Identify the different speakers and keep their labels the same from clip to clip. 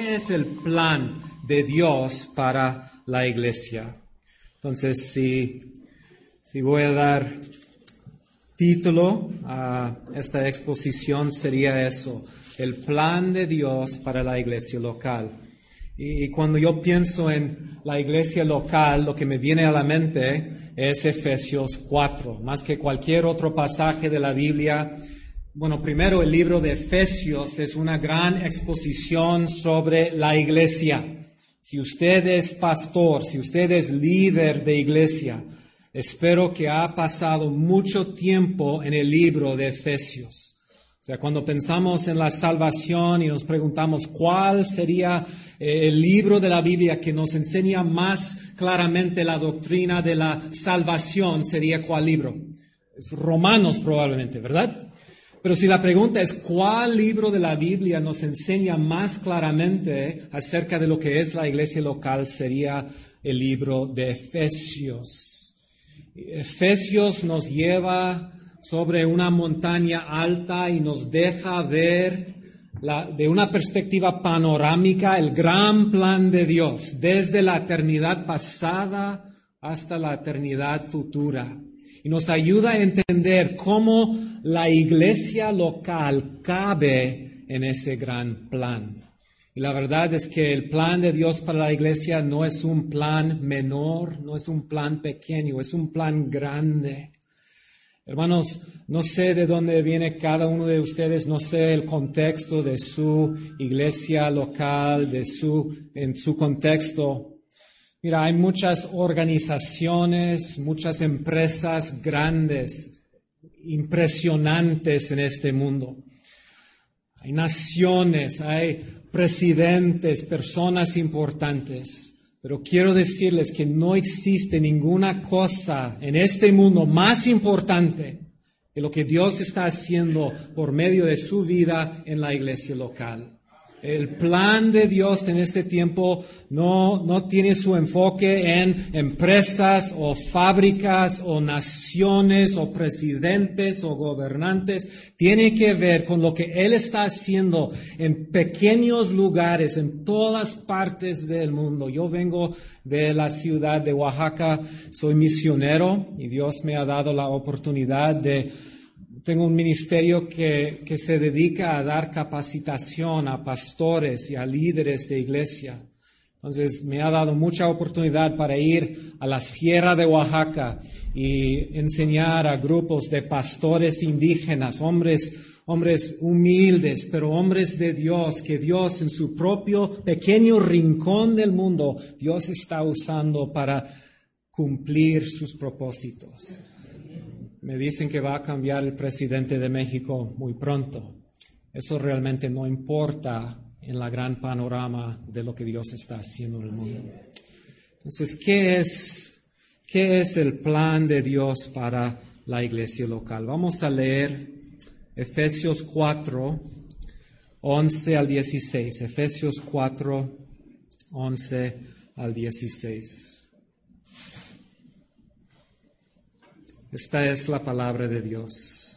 Speaker 1: ¿qué es el plan de Dios para la iglesia? Entonces, si, si voy a dar título a esta exposición, sería eso, el plan de Dios para la iglesia local. Y cuando yo pienso en la iglesia local, lo que me viene a la mente es Efesios 4. Más que cualquier otro pasaje de la Biblia, bueno, primero el libro de Efesios es una gran exposición sobre la iglesia. Si usted es pastor, si usted es líder de iglesia, espero que ha pasado mucho tiempo en el libro de Efesios. O sea, cuando pensamos en la salvación y nos preguntamos cuál sería eh, el libro de la Biblia que nos enseña más claramente la doctrina de la salvación, sería cuál libro. Es Romanos probablemente, ¿verdad? Pero si la pregunta es cuál libro de la Biblia nos enseña más claramente acerca de lo que es la iglesia local, sería el libro de Efesios. Efesios nos lleva sobre una montaña alta y nos deja ver de una perspectiva panorámica el gran plan de Dios, desde la eternidad pasada hasta la eternidad futura. Y nos ayuda a entender cómo la iglesia local cabe en ese gran plan. Y la verdad es que el plan de Dios para la iglesia no es un plan menor, no es un plan pequeño, es un plan grande. Hermanos, no sé de dónde viene cada uno de ustedes, no sé el contexto de su iglesia local, de su, en su contexto. Mira, hay muchas organizaciones, muchas empresas grandes, impresionantes en este mundo. Hay naciones, hay presidentes, personas importantes. Pero quiero decirles que no existe ninguna cosa en este mundo más importante que lo que Dios está haciendo por medio de su vida en la iglesia local. El plan de Dios en este tiempo no, no tiene su enfoque en empresas o fábricas o naciones o presidentes o gobernantes. Tiene que ver con lo que Él está haciendo en pequeños lugares, en todas partes del mundo. Yo vengo de la ciudad de Oaxaca, soy misionero y Dios me ha dado la oportunidad de tengo un ministerio que, que, se dedica a dar capacitación a pastores y a líderes de iglesia. Entonces me ha dado mucha oportunidad para ir a la Sierra de Oaxaca y enseñar a grupos de pastores indígenas, hombres, hombres humildes, pero hombres de Dios, que Dios en su propio pequeño rincón del mundo, Dios está usando para cumplir sus propósitos. Me dicen que va a cambiar el presidente de México muy pronto. Eso realmente no importa en la gran panorama de lo que Dios está haciendo en el mundo. Entonces, ¿qué es, qué es el plan de Dios para la iglesia local? Vamos a leer Efesios 4, 11 al 16. Efesios 4, 11 al 16. Esta es la palabra de Dios.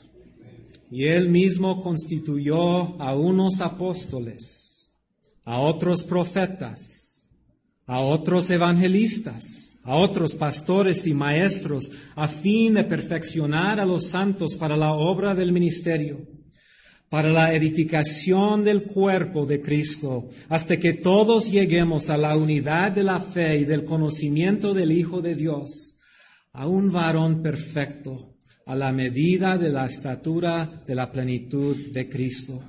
Speaker 1: Y él mismo constituyó a unos apóstoles, a otros profetas, a otros evangelistas, a otros pastores y maestros, a fin de perfeccionar a los santos para la obra del ministerio, para la edificación del cuerpo de Cristo, hasta que todos lleguemos a la unidad de la fe y del conocimiento del Hijo de Dios a un varón perfecto, a la medida de la estatura de la plenitud de Cristo,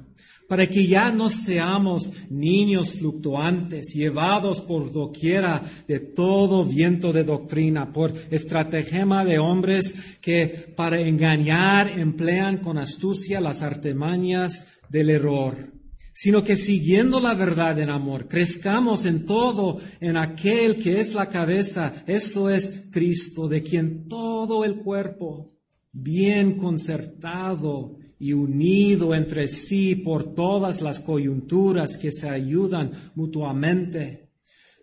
Speaker 1: para que ya no seamos niños fluctuantes, llevados por doquiera de todo viento de doctrina, por estratagema de hombres que para engañar emplean con astucia las artimañas del error sino que siguiendo la verdad en amor, crezcamos en todo en aquel que es la cabeza, eso es Cristo, de quien todo el cuerpo, bien concertado y unido entre sí por todas las coyunturas que se ayudan mutuamente,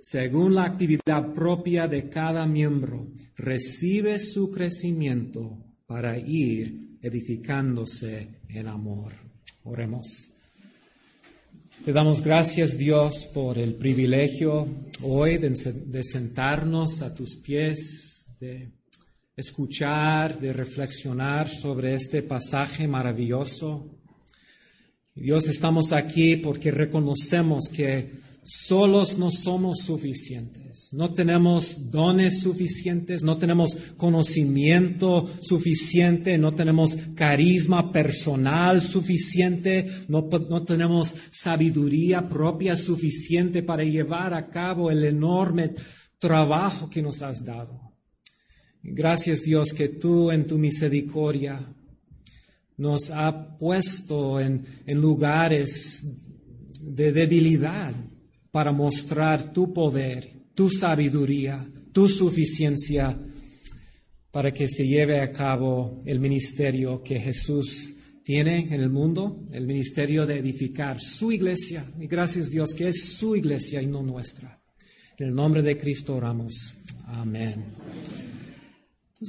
Speaker 1: según la actividad propia de cada miembro, recibe su crecimiento para ir edificándose en amor. Oremos. Te damos gracias, Dios, por el privilegio hoy de, de, sentarnos a tus pies, de escuchar, de reflexionar sobre este pasaje maravilloso. Dios, estamos aquí porque reconocemos que solos no somos suficientes, no tenemos dones suficientes, no tenemos conocimiento suficiente, no tenemos carisma personal suficiente, no, tenemos sabiduría propia suficiente para llevar a cabo el enorme trabajo que nos has dado. Gracias Dios que tú en tu misericordia nos has puesto en, en lugares de debilidad para mostrar tu poder, tu sabiduría, tu suficiencia para que se lleve a cabo el ministerio que Jesús tiene en el mundo, el ministerio de edificar su iglesia. Y gracias Dios que es su iglesia y no nuestra. En el nombre de Cristo oramos. Amén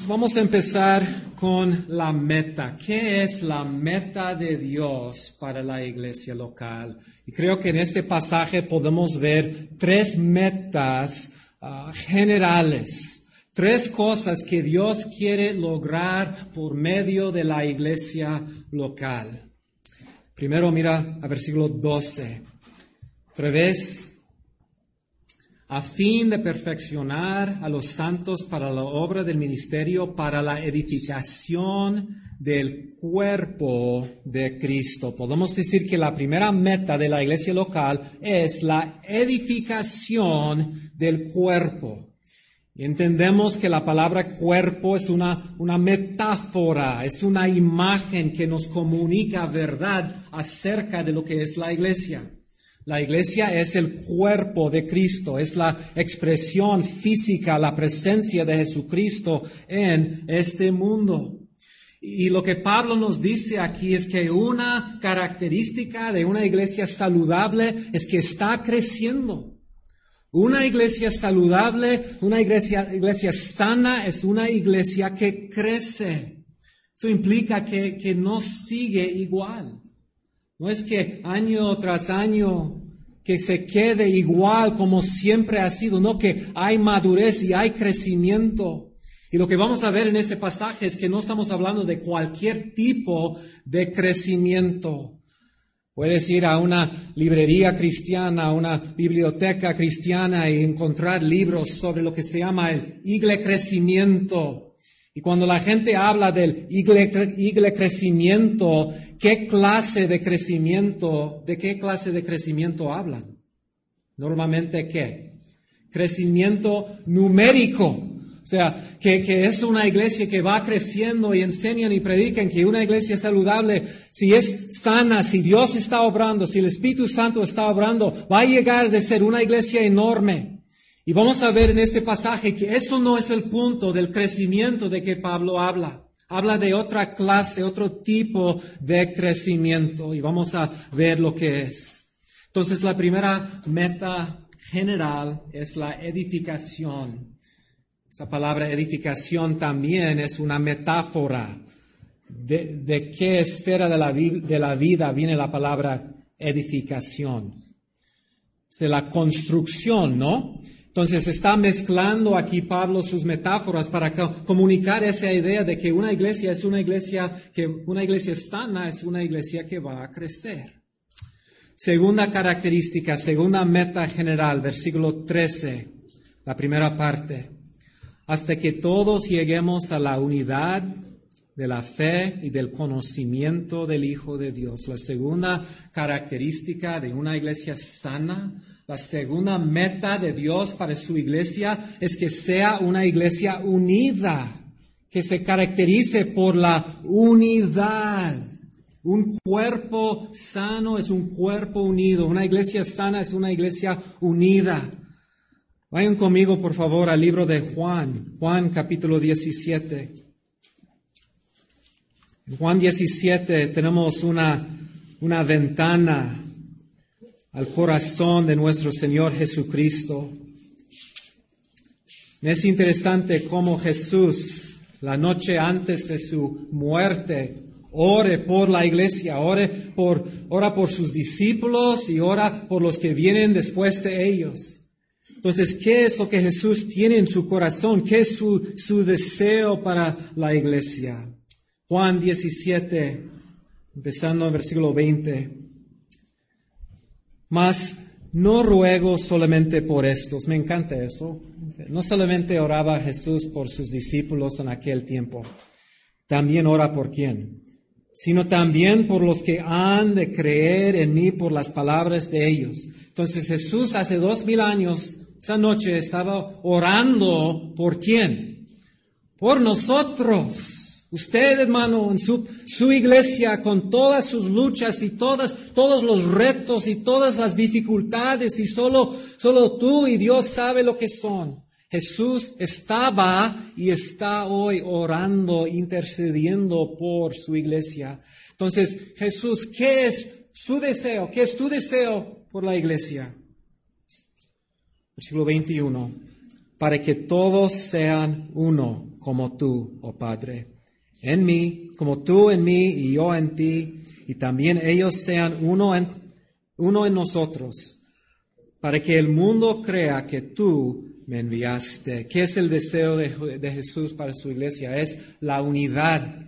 Speaker 1: vamos a empezar con la meta. ¿Qué es la meta de Dios para la iglesia local? Y creo que en este pasaje podemos ver tres metas uh, generales, tres cosas que Dios quiere lograr por medio de la iglesia local. Primero mira a versículo 12. Otra a fin de perfeccionar a los santos para la obra del ministerio, para la edificación del cuerpo de Cristo. Podemos decir que la primera meta de la iglesia local es la edificación del cuerpo. entendemos que la palabra cuerpo es una, una metáfora, es una imagen que nos comunica verdad acerca de lo que es la iglesia. La iglesia es el cuerpo de Cristo, es la expresión física, la presencia de Jesucristo en este mundo. Y lo que Pablo nos dice aquí es que una característica de una iglesia saludable es que está creciendo. Una iglesia saludable, una iglesia, sana es una iglesia que crece. Eso implica que no sigue igual. No es que año tras año que se quede igual como siempre ha sido, no que hay madurez y hay crecimiento. Y lo que vamos a ver en este pasaje es que no estamos hablando de cualquier tipo de crecimiento. Puedes ir a una librería cristiana, a una biblioteca cristiana y encontrar libros sobre lo que se llama el igle crecimiento y cuando la gente habla del igle, crecimiento, ¿qué clase de crecimiento, de qué clase de crecimiento hablan? Normalmente, ¿qué? Crecimiento numérico. O sea, que, que, es una iglesia que va creciendo y enseñan y predican que una iglesia saludable, si es sana, si Dios está obrando, si el Espíritu Santo está obrando, va a llegar de ser una iglesia enorme. Y vamos a ver en este pasaje que eso no es el punto del crecimiento de que Pablo habla. Habla de otra clase, otro tipo de crecimiento y vamos a ver lo que es. Entonces la primera meta general es la edificación. Esa palabra edificación también es una metáfora de, de qué esfera de la, de la vida viene la palabra edificación. de la construcción, ¿no? Entonces está mezclando aquí Pablo sus metáforas para comunicar esa idea de que una iglesia es una iglesia que una iglesia sana es una iglesia que va a crecer. Segunda característica, segunda meta general, versículo 13, la primera parte. Hasta que todos lleguemos a la unidad de la fe y del conocimiento del Hijo de Dios. La segunda característica de una iglesia sana la segunda meta de Dios para su iglesia es que sea una iglesia unida, que se caracterice por la unidad. Un cuerpo sano es un cuerpo unido. Una iglesia sana es una iglesia unida. Vayan conmigo, por favor, al libro de Juan, Juan capítulo 17. En Juan 17 tenemos una, una ventana al corazón de nuestro Señor Jesucristo. Es interesante cómo Jesús, la noche antes de su muerte, ore por la iglesia, ore por, ora por sus discípulos y ora por los que vienen después de ellos. Entonces, ¿qué es lo que Jesús tiene en su corazón? ¿Qué es su, su deseo para la iglesia? Juan 17, empezando en versículo 20. Mas no ruego solamente por estos, me encanta eso. No solamente oraba Jesús por sus discípulos en aquel tiempo, también ora por quién, sino también por los que han de creer en mí por las palabras de ellos. Entonces Jesús hace dos mil años esa noche estaba orando por quién? Por nosotros. Usted, hermano, en su, su, iglesia, con todas sus luchas y todas, todos los retos y todas las dificultades, y solo, solo tú y Dios sabe lo que son. Jesús estaba y está hoy orando, intercediendo por su iglesia. Entonces, Jesús, ¿qué es su deseo? ¿Qué es tu deseo por la iglesia? Versículo 21. Para que todos sean uno como tú, oh Padre. En mí, como tú en mí y yo en ti, y también ellos sean uno en, uno en nosotros, para que el mundo crea que tú me enviaste. ¿Qué es el deseo de, Jesús para su iglesia? Es la unidad.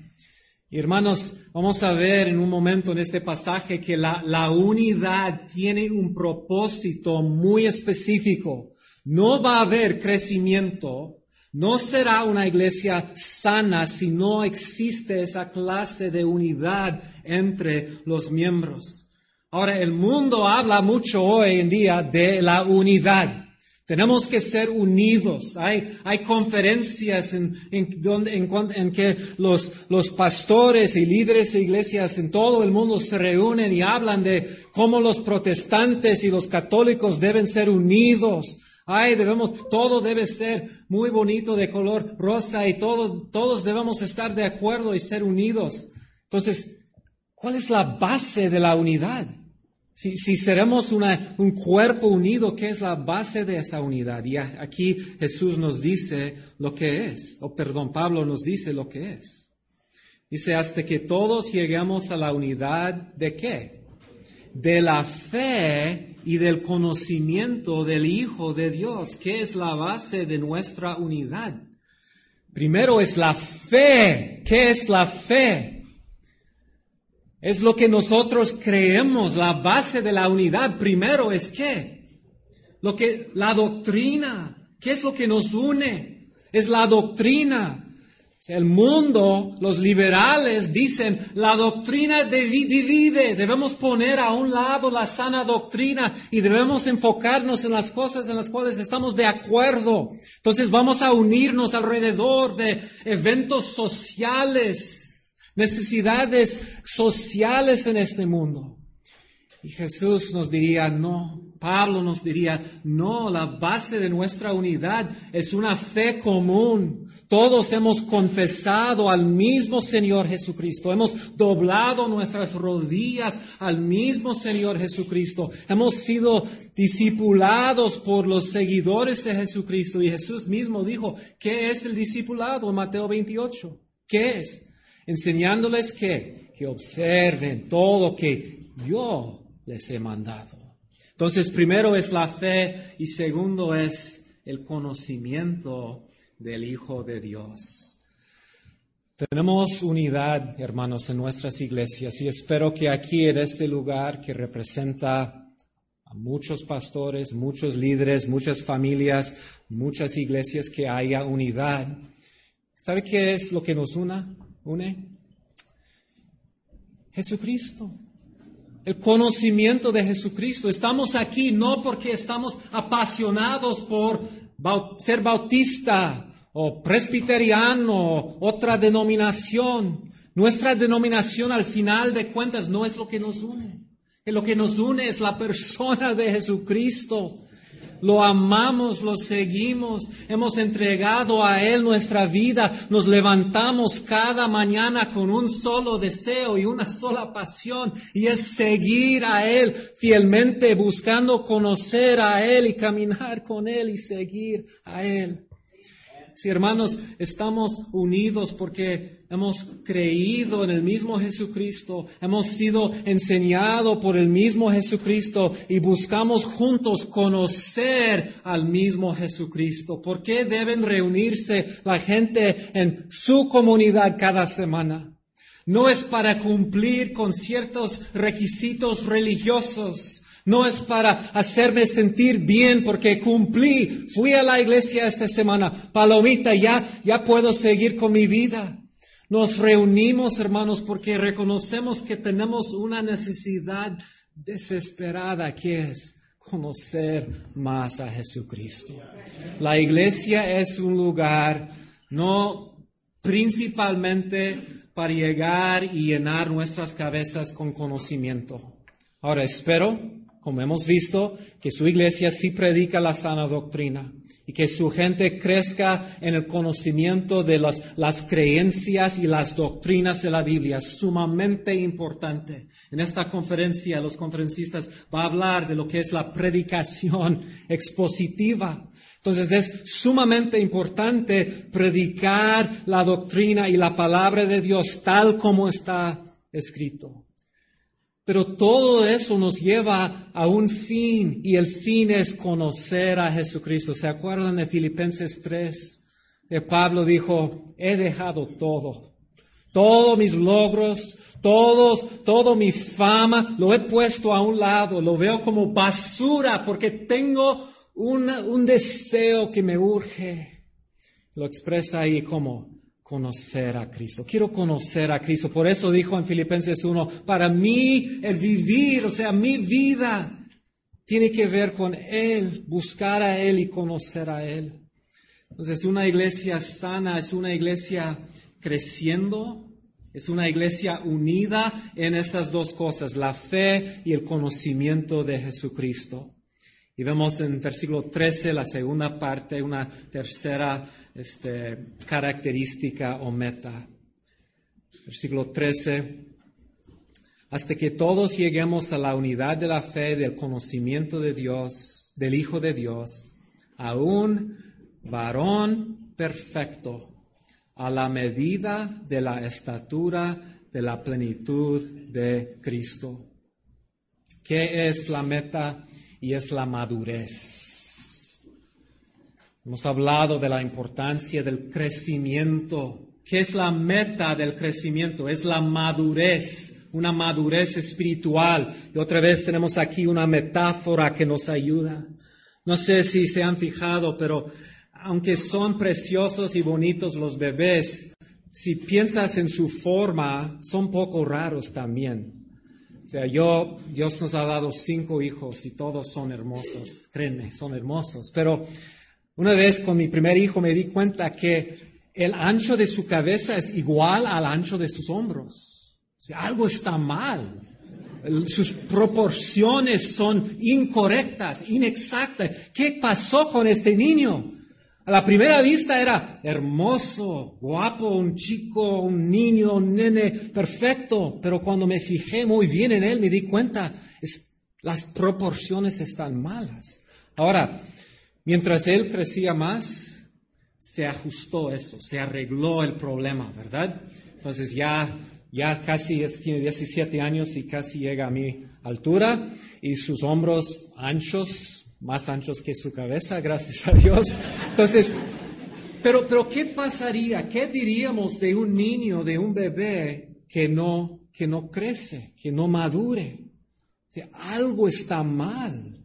Speaker 1: Hermanos, vamos a ver en un momento en este pasaje que la, la unidad tiene un propósito muy específico. No va a haber crecimiento, no será una iglesia sana si no existe esa clase de unidad entre los miembros. Ahora, el mundo habla mucho hoy en día de la unidad. Tenemos que ser unidos. Hay, hay conferencias en, en, donde, en, que los, los, pastores y líderes de iglesias en todo el mundo se reúnen y hablan de cómo los protestantes y los católicos deben ser unidos. Ay, debemos, todo debe ser muy bonito de color rosa y todos, debemos estar de acuerdo y ser unidos. Entonces, ¿cuál es la base de la unidad? Si, si seremos una, un cuerpo unido, ¿qué es la base de esa unidad? Y aquí Jesús nos dice lo que es, o perdón, Pablo nos dice lo que es. Dice, hasta que todos lleguemos a la unidad de qué? De la fe y del conocimiento del Hijo de Dios, que es la base de nuestra unidad. Primero es la fe. ¿Qué es la fe? Es lo que nosotros creemos, la base de la unidad. Primero es qué? Lo que, la doctrina. ¿Qué es lo que nos une? Es la doctrina. El mundo, los liberales dicen, la doctrina divide, debemos poner a un lado la sana doctrina y debemos enfocarnos en las cosas en las cuales estamos de acuerdo. Entonces vamos a unirnos alrededor de eventos sociales, necesidades sociales en este mundo. Y Jesús nos diría, no, Pablo nos diría, no, la base de nuestra unidad es una fe común. Todos hemos confesado al mismo Señor Jesucristo, hemos doblado nuestras rodillas al mismo Señor Jesucristo, hemos sido discipulados por los seguidores de Jesucristo. Y Jesús mismo dijo, ¿qué es el discipulado en Mateo 28? ¿Qué es? enseñándoles que, que observen todo que yo les he mandado. Entonces, primero es la fe y segundo es el conocimiento del Hijo de Dios. Tenemos unidad, hermanos, en nuestras iglesias y espero que aquí en este lugar que representa a muchos pastores, muchos líderes, muchas familias, muchas iglesias, que haya unidad. ¿Sabe qué es lo que nos una? une? Jesucristo. El conocimiento de Jesucristo. Estamos aquí no porque estamos apasionados por ser bautista o presbiteriano o otra denominación. Nuestra denominación al final de cuentas no es lo que nos une. Lo que nos une es la persona de Jesucristo. Lo amamos, lo seguimos, hemos entregado a Él nuestra vida, nos levantamos cada mañana con un solo deseo y una sola pasión, y es seguir a Él fielmente, buscando conocer a Él y caminar con Él y seguir a Él. Si hermanos, estamos unidos porque hemos creído en el mismo Jesucristo, hemos sido enseñados por el mismo Jesucristo y buscamos juntos conocer al mismo Jesucristo. ¿Por qué deben reunirse la gente en su comunidad cada semana? No es para cumplir con ciertos requisitos religiosos, no es para hacerme sentir bien porque cumplí, fui a la iglesia esta semana, palomita, ya, ya puedo seguir con mi vida. Nos reunimos, hermanos, porque reconocemos que tenemos una necesidad desesperada que es conocer más a Jesucristo. La iglesia es un lugar no principalmente para llegar y llenar nuestras cabezas con conocimiento. Ahora espero como hemos visto, que su iglesia sí predica la sana doctrina y que su gente crezca en el conocimiento de las, las creencias y las doctrinas de la Biblia. Sumamente importante. En esta conferencia los conferencistas van a hablar de lo que es la predicación expositiva. Entonces es sumamente importante predicar la doctrina y la palabra de Dios tal como está escrito. Pero todo eso nos lleva a un fin y el fin es conocer a Jesucristo. ¿Se acuerdan de Filipenses 3? Que Pablo dijo, he dejado todo, todos mis logros, todos, todo mi fama, lo he puesto a un lado, lo veo como basura porque tengo un deseo que me urge. Lo expresa ahí como conocer a Cristo. Quiero conocer a Cristo. Por eso dijo en Filipenses 1, para mí el vivir, o sea, mi vida, tiene que ver con Él, buscar a Él y conocer a Él. Entonces, una iglesia sana es una iglesia creciendo, es una iglesia unida en esas dos cosas, la fe y el conocimiento de Jesucristo. Y vemos en versículo 13, la segunda parte, una tercera este, característica o meta. Versículo 13. Hasta que todos lleguemos a la unidad de la fe, del conocimiento de Dios, del Hijo de Dios, a un varón perfecto, a la medida de la estatura de la plenitud de Cristo. ¿Qué es la meta? Y es la madurez. Hemos hablado de la importancia del crecimiento. ¿Qué es la meta del crecimiento? Es la madurez, una madurez espiritual. Y otra vez tenemos aquí una metáfora que nos ayuda. No sé si se han fijado, pero aunque son preciosos y bonitos los bebés, si piensas en su forma, son poco raros también yo, Dios nos ha dado cinco hijos y todos son hermosos, créanme, son hermosos. Pero una vez con mi primer hijo me di cuenta que el ancho de su cabeza es igual al ancho de sus hombros. Algo está mal. Sus proporciones son incorrectas, inexactas. ¿Qué pasó con este niño? A la primera vista era hermoso, guapo, un chico, un niño, un nene perfecto, pero cuando me fijé muy bien en él me di cuenta, las proporciones están malas. Ahora, mientras él crecía más, se ajustó eso, se arregló el problema, ¿verdad? Entonces ya, ya casi tiene 17 años y casi llega a mi altura y sus hombros anchos, más anchos que su cabeza, gracias a Dios. Entonces, pero, pero ¿qué pasaría? ¿Qué diríamos de un niño, de un bebé que no, que no crece, que no madure? algo está mal.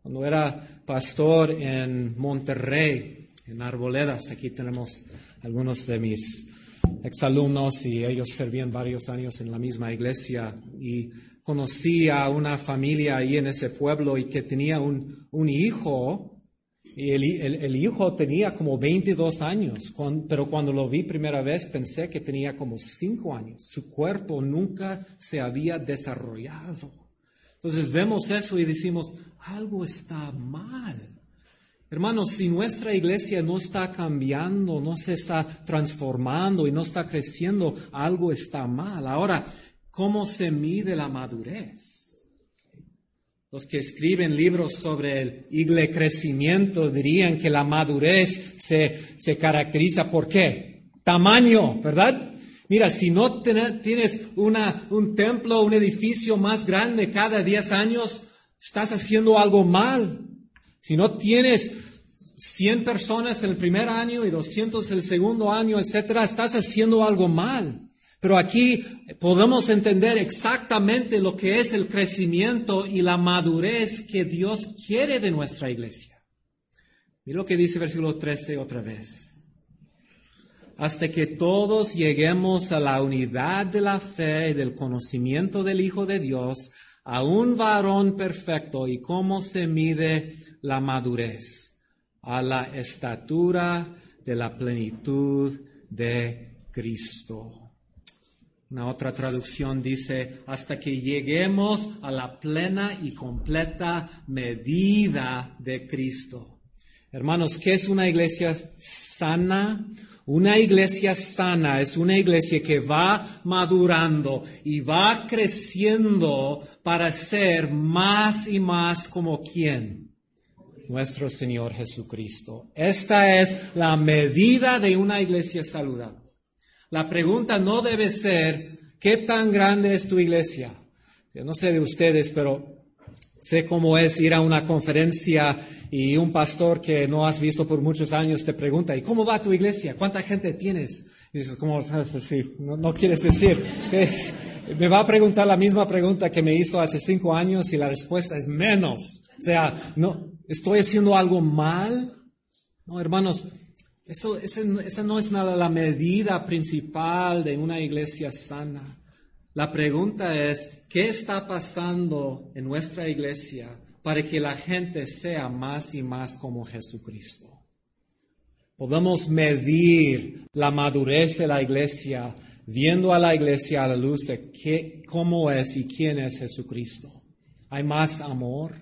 Speaker 1: Cuando era pastor en Monterrey, en Arboledas, aquí tenemos algunos de mis exalumnos y ellos servían varios años en la misma iglesia y conocí a una familia ahí en ese pueblo y que tenía un, un hijo, y el, el, hijo tenía como 22 años, pero cuando lo vi primera vez pensé que tenía como 5 años. Su cuerpo nunca se había desarrollado. Entonces vemos eso y decimos, algo está mal. Hermanos, si nuestra iglesia no está cambiando, no se está transformando y no está creciendo, algo está mal. Ahora, ¿Cómo se mide la madurez? Los que escriben libros sobre el crecimiento dirían que la madurez se, se caracteriza por qué? Tamaño, ¿verdad? Mira, si no tienes una, un templo, un edificio más grande cada 10 años, estás haciendo algo mal. Si no tienes 100 personas el primer año y 200 el segundo año, etcétera, estás haciendo algo mal. Pero aquí podemos entender exactamente lo que es el crecimiento y la madurez que Dios quiere de nuestra iglesia. Mira lo que dice versículo 13 otra vez. Hasta que todos lleguemos a la unidad de la fe y del conocimiento del Hijo de Dios, a un varón perfecto y cómo se mide la madurez, a la estatura de la plenitud de Cristo. Una otra traducción dice, hasta que lleguemos a la plena y completa medida de Cristo. Hermanos, ¿qué es una iglesia sana? Una iglesia sana es una iglesia que va madurando y va creciendo para ser más y más como quién? Nuestro Señor Jesucristo. Esta es la medida de una iglesia saludable. La pregunta no debe ser, ¿qué tan grande es tu iglesia? Yo no sé de ustedes, pero sé cómo es ir a una conferencia y un pastor que no has visto por muchos años te pregunta, ¿y cómo va tu iglesia? ¿Cuánta gente tienes? Y dices, ¿cómo? Sí, no, quieres decir. Me va a preguntar la misma pregunta que me hizo hace cinco años y la respuesta es menos. O sea, no, ¿estoy haciendo algo mal? No, hermanos, eso, esa no es nada la medida principal de una iglesia sana. La pregunta es, ¿qué está pasando en nuestra iglesia para que la gente sea más y más como Jesucristo? Podemos medir la madurez de la iglesia viendo a la iglesia a la luz de qué, cómo es y quién es Jesucristo. Hay más amor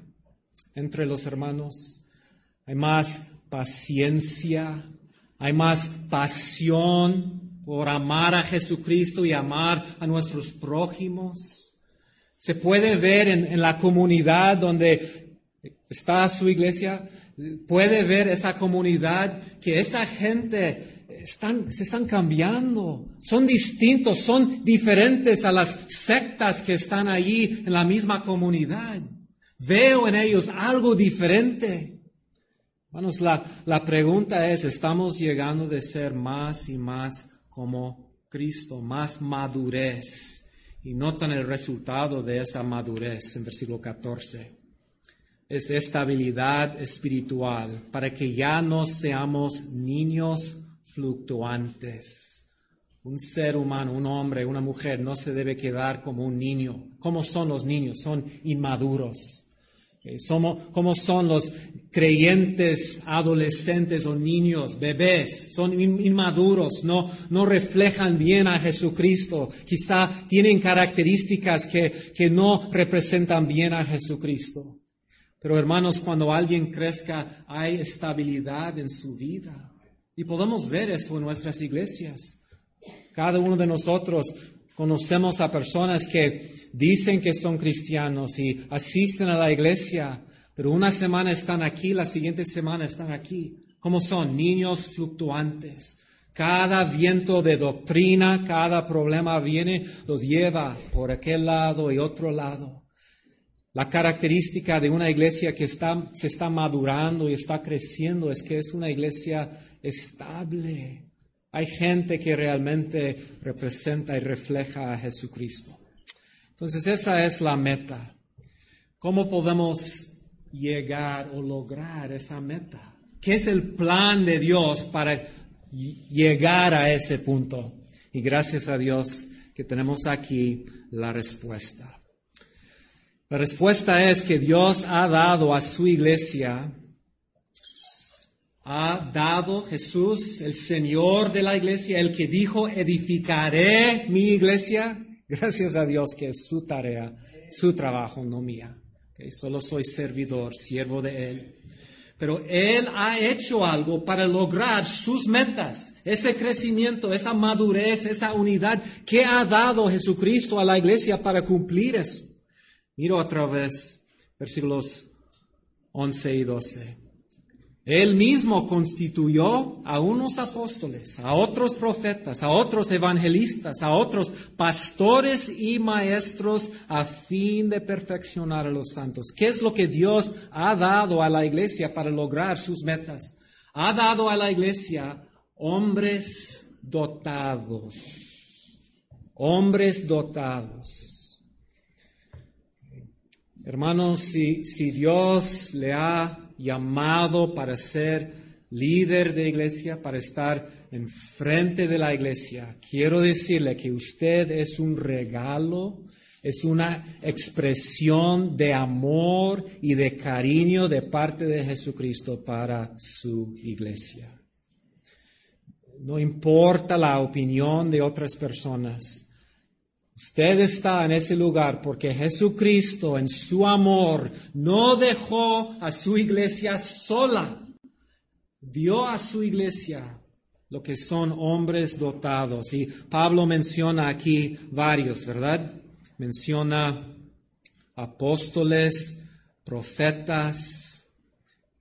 Speaker 1: entre los hermanos, hay más paciencia, hay más pasión por amar a Jesucristo y amar a nuestros prójimos. Se puede ver en, la comunidad donde está su iglesia, puede ver esa comunidad que esa gente están, se están cambiando, son distintos, son diferentes a las sectas que están allí en la misma comunidad. Veo en ellos algo diferente. Hermanos, la, pregunta es, ¿estamos llegando de ser más y más como Cristo, más madurez? Y notan el resultado de esa madurez en versículo 14. Es estabilidad espiritual para que ya no seamos niños fluctuantes. Un ser humano, un hombre, una mujer no se debe quedar como un niño. ¿Cómo son los niños? Son inmaduros. Somos, ¿Cómo son los creyentes adolescentes o niños, bebés? Son inmaduros, no, no reflejan bien a Jesucristo. Quizá tienen características que, que no representan bien a Jesucristo. Pero hermanos, cuando alguien crezca, hay estabilidad en su vida. Y podemos ver eso en nuestras iglesias. Cada uno de nosotros conocemos a personas que dicen que son cristianos y asisten a la iglesia, pero una semana están aquí, la siguiente semana están aquí. ¿Cómo son? Niños fluctuantes. Cada viento de doctrina, cada problema viene, los lleva por aquel lado y otro lado. La característica de una iglesia que está, se está madurando y está creciendo es que es una iglesia estable. Hay gente que realmente representa y refleja a Jesucristo. Entonces esa es la meta. ¿Cómo podemos llegar o lograr esa meta? ¿Qué es el plan de Dios para llegar a ese punto? Y gracias a Dios que tenemos aquí la respuesta. La respuesta es que Dios ha dado a su iglesia, ha dado Jesús, el Señor de la iglesia, el que dijo, edificaré mi iglesia, Gracias a Dios que es su tarea, su trabajo, no mía. Solo soy servidor, siervo de Él. Pero Él ha hecho algo para lograr sus metas, ese crecimiento, esa madurez, esa unidad que ha dado Jesucristo a la iglesia para cumplir eso. Miro otra vez versículos 11 y 12. Él mismo constituyó a unos apóstoles, a otros profetas, a otros evangelistas, a otros pastores y maestros a fin de perfeccionar a los santos. ¿Qué es lo que Dios ha dado a la iglesia para lograr sus metas? Ha dado a la iglesia hombres dotados, hombres dotados. Hermanos, si, si Dios le ha llamado para ser líder de iglesia, para estar enfrente de la iglesia, quiero decirle que usted es un regalo, es una expresión de amor y de cariño de parte de Jesucristo para su iglesia. No importa la opinión de otras personas. Usted está en ese lugar porque Jesucristo en su amor no dejó a su iglesia sola. Dio a su iglesia lo que son hombres dotados. Y Pablo menciona aquí varios, ¿verdad? Menciona apóstoles, profetas,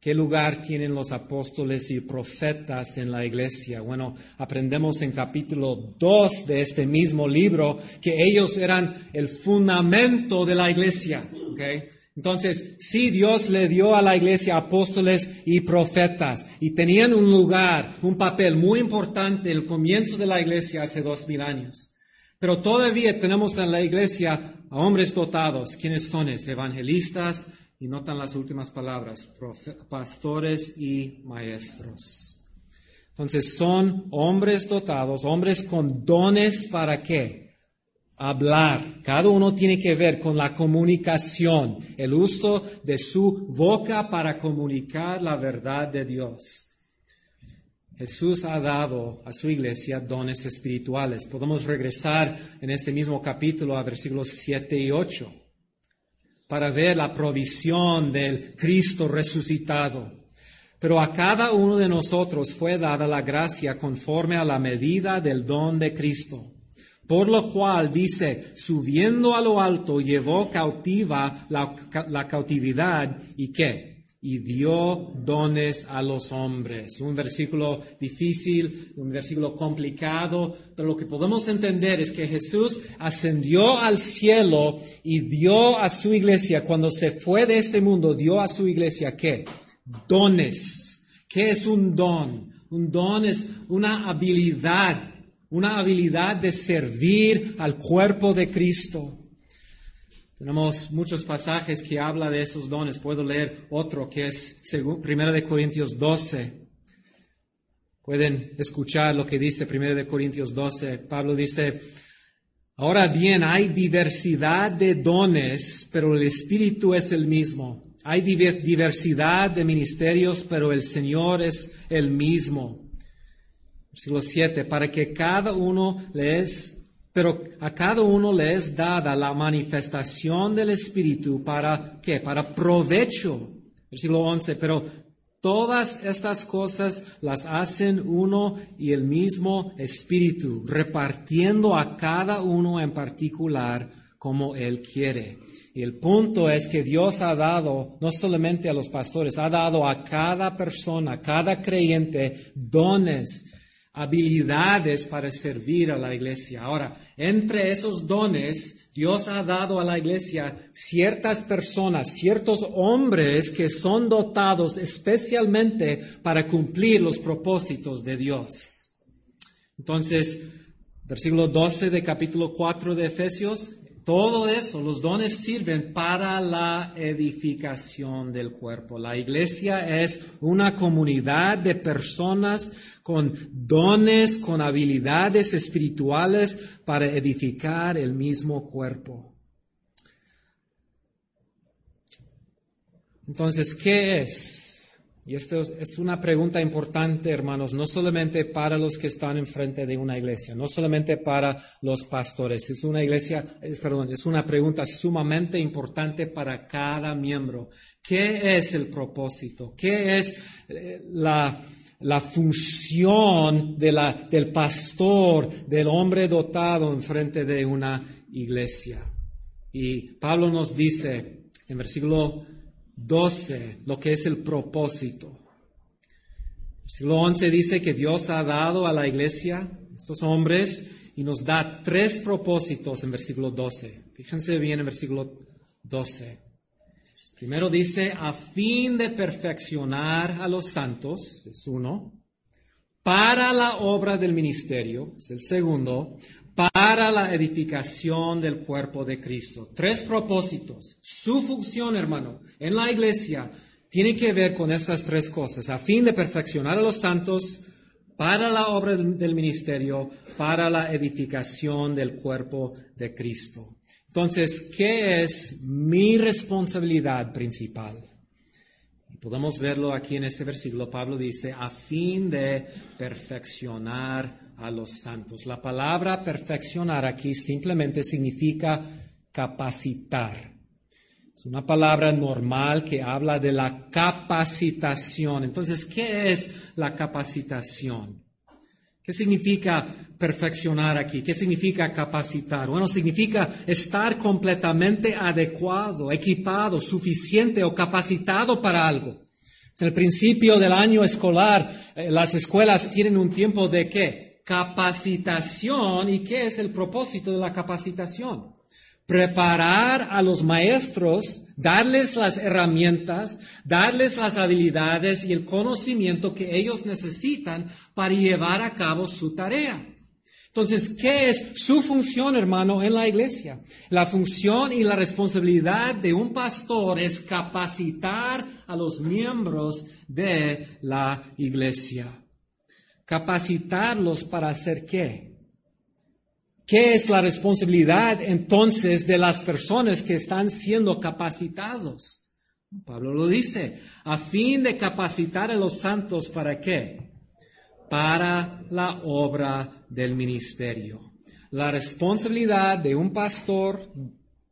Speaker 1: ¿Qué lugar tienen los apóstoles y profetas en la iglesia? Bueno, aprendemos en capítulo 2 de este mismo libro que ellos eran el fundamento de la iglesia. Entonces, sí, Dios le dio a la iglesia apóstoles y profetas y tenían un lugar, un papel muy importante en el comienzo de la iglesia hace dos mil años. Pero todavía tenemos en la iglesia a hombres dotados. ¿Quiénes son? Evangelistas, y notan las últimas palabras, pastores y maestros. Entonces son hombres dotados, hombres con dones para qué? Hablar. Cada uno tiene que ver con la comunicación, el uso de su boca para comunicar la verdad de Dios. Jesús ha dado a su iglesia dones espirituales. Podemos regresar en este mismo capítulo a versículos 7 y 8 para ver la provisión del Cristo resucitado. Pero a cada uno de nosotros fue dada la gracia conforme a la medida del don de Cristo. Por lo cual dice, subiendo a lo alto, llevó cautiva la, cautividad y qué? Y dio dones a los hombres. Un versículo difícil, un versículo complicado, pero lo que podemos entender es que Jesús ascendió al cielo y dio a su iglesia, cuando se fue de este mundo, dio a su iglesia qué? Dones. ¿Qué es un don? Un don es una habilidad, una habilidad de servir al cuerpo de Cristo. Tenemos muchos pasajes que habla de esos dones. Puedo leer otro que es 1 de Corintios 12. Pueden escuchar lo que dice 1 de Corintios 12. Pablo dice, ahora bien, hay diversidad de dones, pero el Espíritu es el mismo. Hay diversidad de ministerios, pero el Señor es el mismo. Versículo 7, para que cada uno les pero a cada uno le es dada la manifestación del Espíritu para qué? Para provecho. Versículo 11. Pero todas estas cosas las hacen uno y el mismo Espíritu, repartiendo a cada uno en particular como Él quiere. Y el punto es que Dios ha dado, no solamente a los pastores, ha dado a cada persona, a cada creyente, dones habilidades para servir a la iglesia. Ahora, entre esos dones, Dios ha dado a la iglesia ciertas personas, ciertos hombres que son dotados especialmente para cumplir los propósitos de Dios. Entonces, versículo 12 de capítulo 4 de Efesios, todo eso, los dones sirven para la edificación del cuerpo. La iglesia es una comunidad de personas con dones, con habilidades espirituales para edificar el mismo cuerpo. Entonces, ¿qué es y esto es una pregunta importante, hermanos, no solamente para los que están enfrente de una iglesia, no solamente para los pastores. Es una iglesia, perdón, es una pregunta sumamente importante para cada miembro. ¿Qué es el propósito? ¿Qué es eh, la, la función de la, del pastor, del hombre dotado enfrente de una iglesia? Y Pablo nos dice, en versículo 12 lo que es el propósito. Versículo 11 dice que Dios ha dado a la iglesia, estos hombres, y nos da tres propósitos en versículo 12. Fíjense bien en versículo 12. Primero dice, a fin de perfeccionar a los santos, es uno, para la obra del ministerio, es el segundo, para la edificación del cuerpo de Cristo. Tres propósitos. Su función, hermano, en la iglesia tiene que ver con estas tres cosas, a fin de perfeccionar a los santos, para la obra del ministerio, para la edificación del cuerpo de Cristo. Entonces, ¿qué es mi responsabilidad principal? Podemos verlo aquí en este versículo. Pablo dice, a fin de perfeccionar a los santos. La palabra perfeccionar aquí simplemente significa capacitar. Es una palabra normal que habla de la capacitación. Entonces, ¿qué es la capacitación? ¿Qué significa perfeccionar aquí? ¿Qué significa capacitar? Bueno, significa estar completamente adecuado, equipado, suficiente o capacitado para algo. En el principio del año escolar, eh, las escuelas tienen un tiempo de qué? Capacitación. ¿Y qué es el propósito de la capacitación? preparar a los maestros, darles las herramientas, darles las habilidades y el conocimiento que ellos necesitan para llevar a cabo su tarea. Entonces, ¿qué es su función, hermano, en la iglesia? La función y la responsabilidad de un pastor es capacitar a los miembros de la iglesia. Capacitarlos para hacer qué? ¿Qué es la responsabilidad entonces de las personas que están siendo capacitados? Pablo lo dice, a fin de capacitar a los santos para qué? Para la obra del ministerio. La responsabilidad de un pastor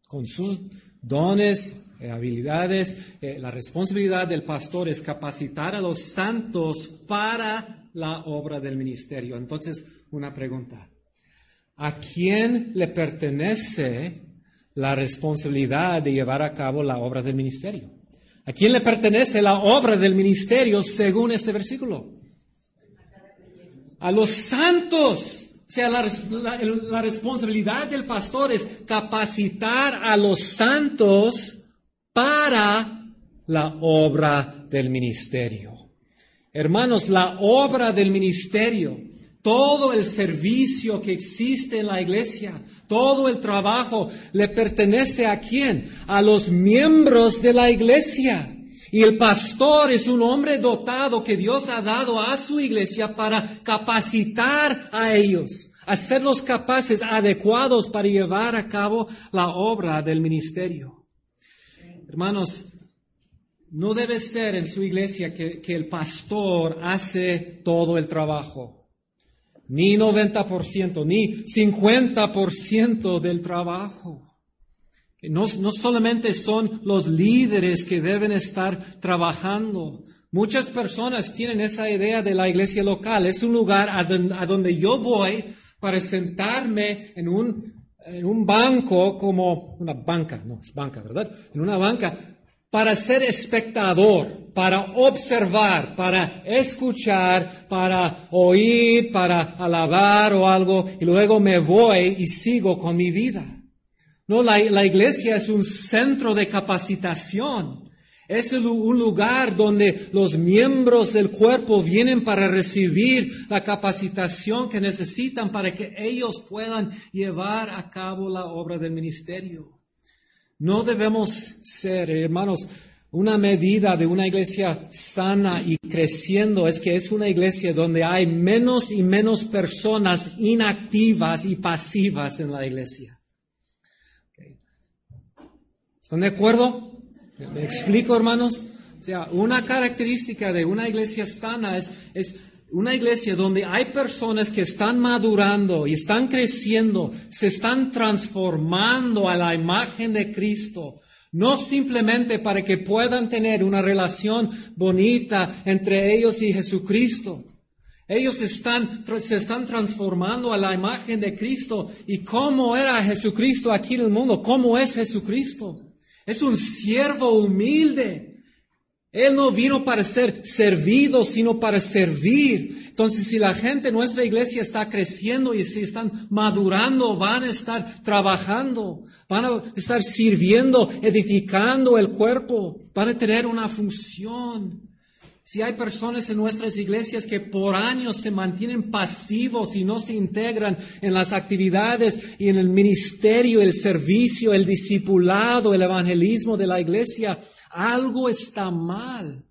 Speaker 1: con sus dones, y habilidades, eh, la responsabilidad del pastor es capacitar a los santos para la obra del ministerio. Entonces, una pregunta. ¿A quién le pertenece la responsabilidad de llevar a cabo la obra del ministerio? ¿A quién le pertenece la obra del ministerio según este versículo? A los santos. O sea, la, la, responsabilidad del pastor es capacitar a los santos para la obra del ministerio. Hermanos, la obra del ministerio todo el servicio que existe en la iglesia, todo el trabajo le pertenece a quién? A los miembros de la iglesia. Y el pastor es un hombre dotado que Dios ha dado a su iglesia para capacitar a ellos, hacerlos capaces, adecuados para llevar a cabo la obra del ministerio. Hermanos, no debe ser en su iglesia que, el pastor hace todo el trabajo ni 90%, ni 50% del trabajo. No, no solamente son los líderes que deben estar trabajando. Muchas personas tienen esa idea de la iglesia local. Es un lugar a donde, yo voy para sentarme en un, en un banco como una banca, no es banca, ¿verdad? En una banca para ser espectador, para observar, para escuchar, para oír, para alabar o algo, y luego me voy y sigo con mi vida. No, la, iglesia es un centro de capacitación. Es un lugar donde los miembros del cuerpo vienen para recibir la capacitación que necesitan para que ellos puedan llevar a cabo la obra del ministerio. No debemos ser, hermanos, una medida de una iglesia sana y creciendo es que es una iglesia donde hay menos y menos personas inactivas y pasivas en la iglesia. ¿Están de acuerdo? ¿Me explico, hermanos? O sea, una característica de una iglesia sana es, es una iglesia donde hay personas que están madurando y están creciendo, se están transformando a la imagen de Cristo, no simplemente para que puedan tener una relación bonita entre ellos y Jesucristo. Ellos están, se están transformando a la imagen de Cristo. ¿Y cómo era Jesucristo aquí en el mundo? ¿Cómo es Jesucristo? Es un siervo humilde. Él no vino para ser servido, sino para servir. Entonces, si la gente en nuestra iglesia está creciendo y si están madurando, van a estar trabajando, van a estar sirviendo, edificando el cuerpo, van a tener una función. Si hay personas en nuestras iglesias que por años se mantienen pasivos y no se integran en las actividades y en el ministerio, el servicio, el discipulado, el evangelismo de la iglesia, algo está mal.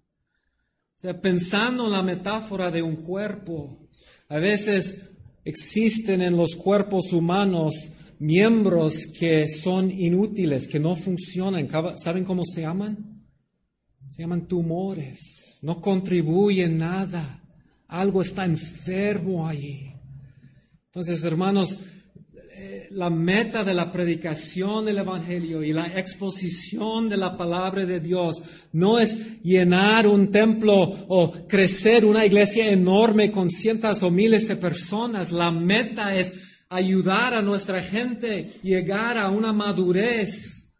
Speaker 1: O sea, pensando en la metáfora de un cuerpo, a veces existen en los cuerpos humanos miembros que son inútiles, que no funcionan. ¿Saben cómo se llaman? Se llaman tumores. No contribuyen nada. Algo está enfermo allí. Entonces, hermanos, la meta de la predicación del Evangelio y la exposición de la palabra de Dios no es llenar un templo o crecer una iglesia enorme con cientos o miles de personas. La meta es ayudar a nuestra gente llegar a una madurez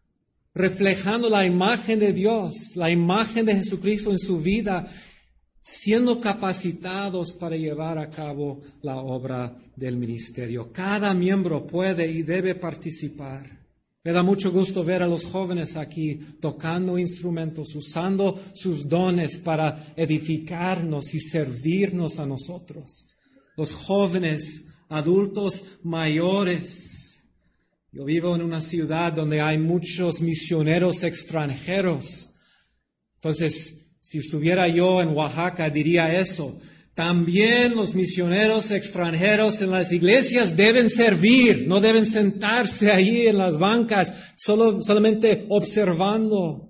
Speaker 1: reflejando la imagen de Dios, la imagen de Jesucristo en su vida siendo capacitados para llevar a cabo la obra del ministerio. Cada miembro puede y debe participar. Me da mucho gusto ver a los jóvenes aquí tocando instrumentos, usando sus dones para edificarnos y servirnos a nosotros. Los jóvenes, adultos mayores. Yo vivo en una ciudad donde hay muchos misioneros extranjeros. Entonces, si estuviera yo en Oaxaca, diría eso. También los misioneros extranjeros en las iglesias deben servir, no deben sentarse ahí en las bancas solo, solamente observando.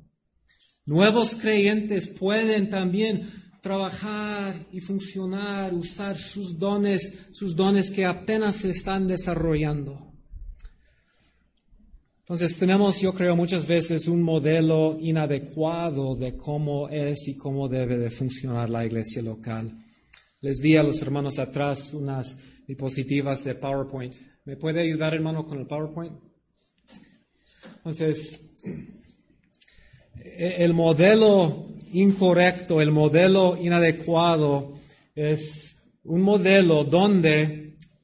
Speaker 1: Nuevos creyentes pueden también trabajar y funcionar, usar sus dones, sus dones que apenas se están desarrollando. Entonces tenemos, yo creo, muchas veces un modelo inadecuado de cómo es y cómo debe de funcionar la iglesia local. Les di a los hermanos atrás unas diapositivas de PowerPoint. ¿Me puede ayudar, hermano, con el PowerPoint? Entonces, e-, el modelo incorrecto, el modelo inadecuado es un modelo donde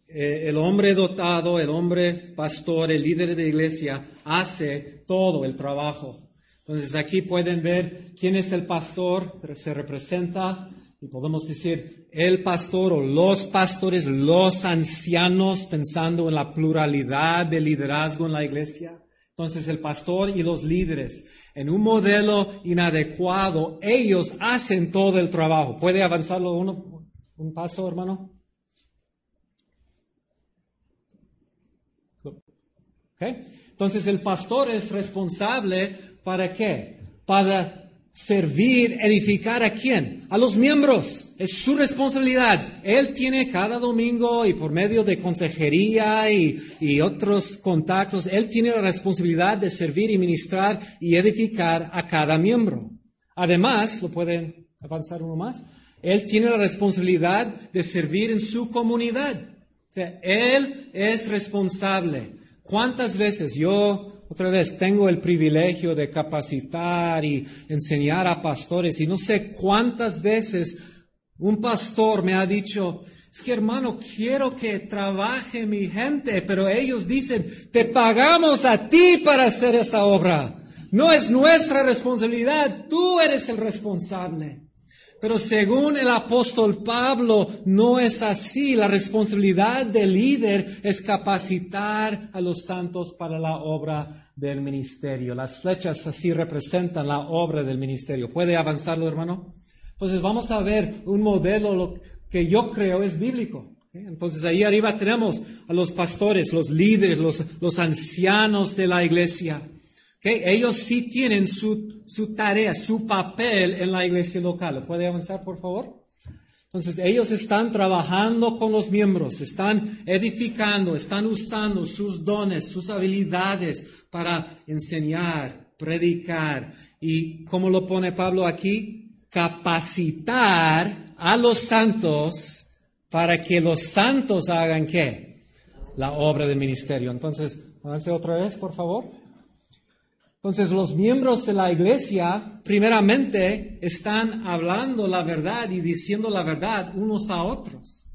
Speaker 1: el hombre dotado, el hombre pastor, el líder de iglesia, hace todo el trabajo. Entonces aquí pueden ver quién es el pastor, se representa y podemos decir el pastor o los pastores, los ancianos, pensando en la pluralidad de liderazgo en la iglesia. Entonces el pastor y los líderes, en un modelo inadecuado, ellos hacen todo el trabajo. ¿Puede avanzarlo uno, un paso, hermano? Entonces el pastor es responsable para qué? Para servir, edificar a quién? A los miembros. Es su responsabilidad. Él tiene cada domingo y por medio de consejería y, y otros contactos, él tiene la responsabilidad de servir y ministrar y edificar a cada miembro. Además, lo pueden avanzar uno más, él tiene la responsabilidad de servir en su comunidad. O sea, él es responsable. ¿Cuántas veces yo, otra vez, tengo el privilegio de capacitar y enseñar a pastores y no sé cuántas veces un pastor me ha dicho, es que hermano, quiero que trabaje mi gente, pero ellos dicen, te pagamos a ti para hacer esta obra. No es nuestra responsabilidad, tú eres el responsable. Pero según el apóstol Pablo, no es así. La responsabilidad del líder es capacitar a los santos para la obra del ministerio. Las flechas así representan la obra del ministerio. ¿Puede avanzarlo, hermano? Entonces vamos a ver un modelo que yo creo es bíblico. Entonces ahí arriba tenemos a los pastores, los líderes, los, los ancianos de la iglesia. Ellos sí tienen su, tarea, su papel en la iglesia local. ¿Puede avanzar, por favor? Entonces, ellos están trabajando con los miembros, están edificando, están usando sus dones, sus habilidades para enseñar, predicar y, como lo pone Pablo aquí, capacitar a los santos para que los santos hagan qué? La obra del ministerio. Entonces, avance otra vez, por favor. Entonces los miembros de la iglesia primeramente están hablando la verdad y diciendo la verdad unos a otros.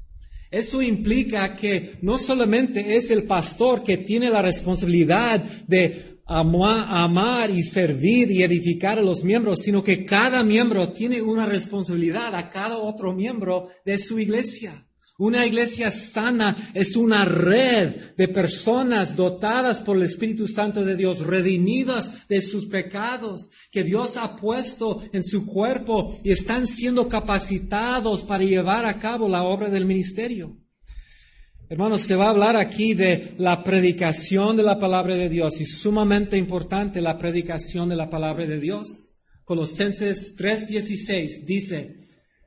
Speaker 1: Eso implica que no solamente es el pastor que tiene la responsabilidad de amar y servir y edificar a los miembros, sino que cada miembro tiene una responsabilidad a cada otro miembro de su iglesia. Una iglesia sana es una red de personas dotadas por el Espíritu Santo de Dios, redimidas de sus pecados, que Dios ha puesto en su cuerpo y están siendo capacitados para llevar a cabo la obra del ministerio. Hermanos, se va a hablar aquí de la predicación de la palabra de Dios y sumamente importante la predicación de la palabra de Dios. Colosenses 3:16 dice,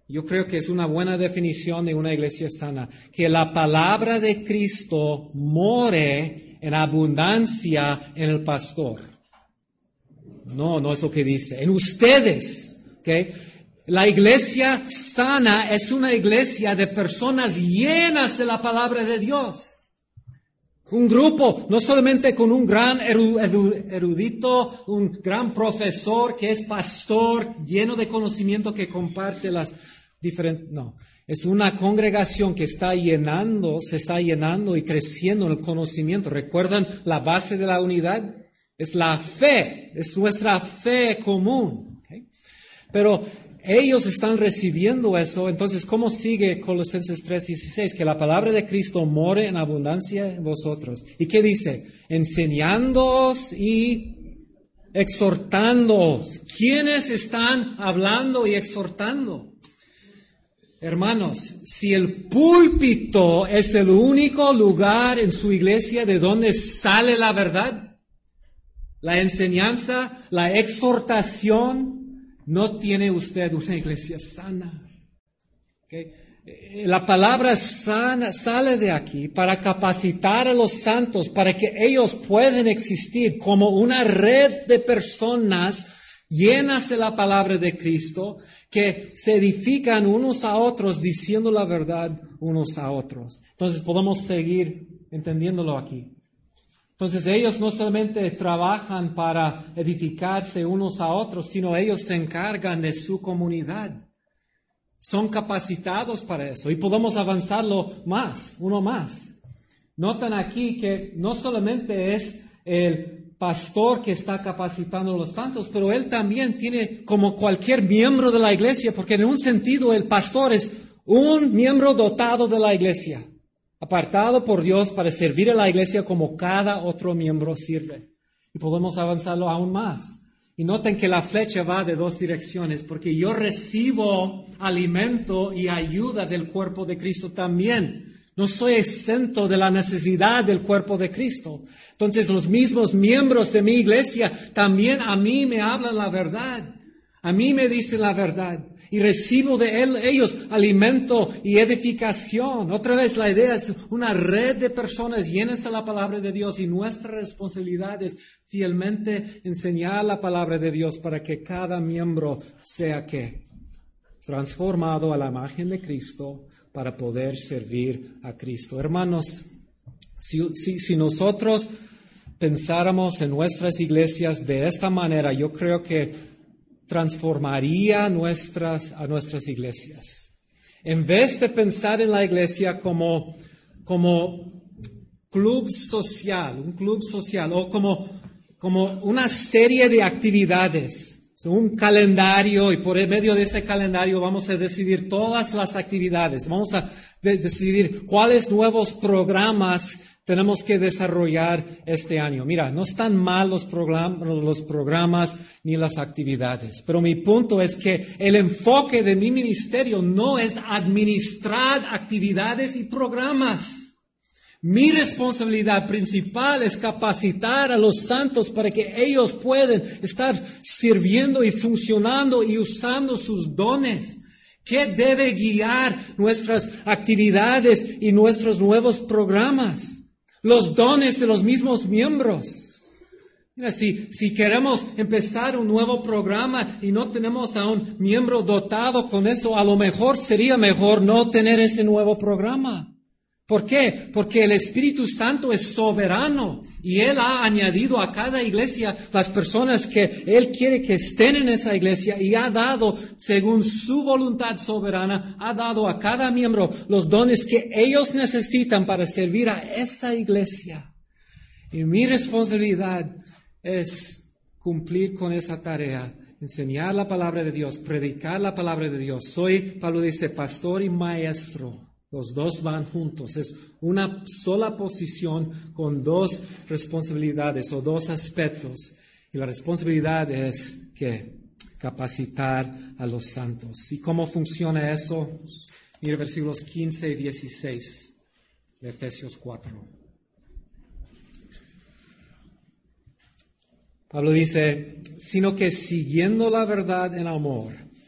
Speaker 1: yo creo que es una buena definición de una iglesia sana, que la palabra de Cristo more en abundancia en el pastor. No, no es lo que dice. En ustedes, ¿ok? La iglesia sana es una iglesia de personas llenas de la palabra de Dios. Un grupo, no solamente con un gran erudito, un gran profesor que es pastor, lleno de conocimiento que comparte las, diferente, no. Es una congregación que está llenando, se está llenando y creciendo en el conocimiento. ¿Recuerdan la base de la unidad? Es la fe, es nuestra fe común. Pero ellos están recibiendo eso, entonces, ¿cómo sigue Colosenses 3:16? Que la palabra de Cristo more en abundancia en vosotros. ¿Y qué dice? Enseñándoos y exhortándoos. ¿Quiénes están hablando y exhortando? Hermanos, si el púlpito es el único lugar en su iglesia de donde sale la verdad, la enseñanza, la exhortación, no tiene usted una iglesia sana. Eh, la palabra sana sale de aquí para capacitar a los santos, para que ellos puedan existir como una red de personas llenas de la palabra de Cristo, que se edifican unos a otros diciendo la verdad unos a otros. Entonces podemos seguir entendiéndolo aquí. Entonces ellos no solamente trabajan para edificarse unos a otros, sino ellos se encargan de su comunidad. Son capacitados para eso y podemos avanzarlo más, uno más. Notan aquí que no solamente es el pastor que está capacitando a los santos, pero él también tiene como cualquier miembro de la iglesia, porque en un sentido el pastor es un miembro dotado de la iglesia, apartado por Dios para servir a la iglesia como cada otro miembro sirve. Y podemos avanzarlo aún más. Y noten que la flecha va de dos direcciones, porque yo recibo alimento y ayuda del cuerpo de Cristo también. No soy exento de la necesidad del cuerpo de Cristo. Entonces los mismos miembros de mi iglesia también a mí me hablan la verdad. A mí me dicen la verdad. Y recibo de él, ellos alimento y edificación. Otra vez la idea es una red de personas llenas de la palabra de Dios y nuestra responsabilidad es fielmente enseñar la palabra de Dios para que cada miembro sea que transformado a la imagen de Cristo para poder servir a Cristo. Hermanos, si, nosotros pensáramos en nuestras iglesias de esta manera, yo creo que transformaría nuestras, a nuestras iglesias. En vez de pensar en la iglesia como, como club social, un club social, o como, como una serie de actividades un calendario y por medio de ese calendario vamos a decidir todas las actividades, vamos a decidir cuáles nuevos programas tenemos que desarrollar este año. Mira, no están mal los, los programas ni las actividades, pero mi punto es que el enfoque de mi ministerio no es administrar actividades y programas. Mi responsabilidad principal es capacitar a los santos para que ellos puedan estar sirviendo y funcionando y usando sus dones. ¿Qué debe guiar nuestras actividades y nuestros nuevos programas? Los dones de los mismos miembros. Mira, si, si queremos empezar un nuevo programa y no tenemos a un miembro dotado con eso, a lo mejor sería mejor no tener ese nuevo programa. ¿Por qué? Porque el Espíritu Santo es soberano y Él ha añadido a cada iglesia las personas que Él quiere que estén en esa iglesia y ha dado, según su voluntad soberana, ha dado a cada miembro los dones que ellos necesitan para servir a esa iglesia. Y mi responsabilidad es cumplir con esa tarea, enseñar la palabra de Dios, predicar la palabra de Dios. Soy, Pablo dice, pastor y maestro. Los dos van juntos. Es una sola posición con dos responsabilidades o dos aspectos. Y la responsabilidad es que capacitar a los santos. ¿Y cómo funciona eso? Mire versículos 15 y 16 de Efesios 4. Pablo dice, sino que siguiendo la verdad en amor,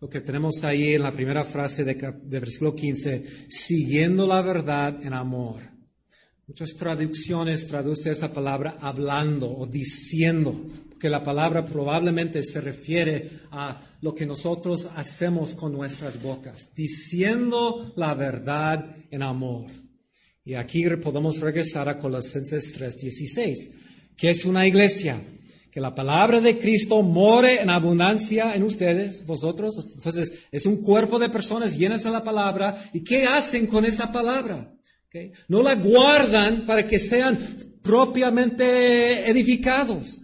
Speaker 1: lo que tenemos ahí en la primera frase de, versículo 15, siguiendo la verdad en amor. Muchas traducciones traducen esa palabra hablando o diciendo, porque la palabra probablemente se refiere a lo que nosotros hacemos con nuestras bocas, diciendo la verdad en amor. Y aquí podemos regresar a Colosenses 3:16, que es una iglesia que la palabra de Cristo more en abundancia en ustedes, vosotros. Entonces, es un cuerpo de personas llenas de la palabra. ¿Y qué hacen con esa palabra? No la guardan para que sean propiamente edificados.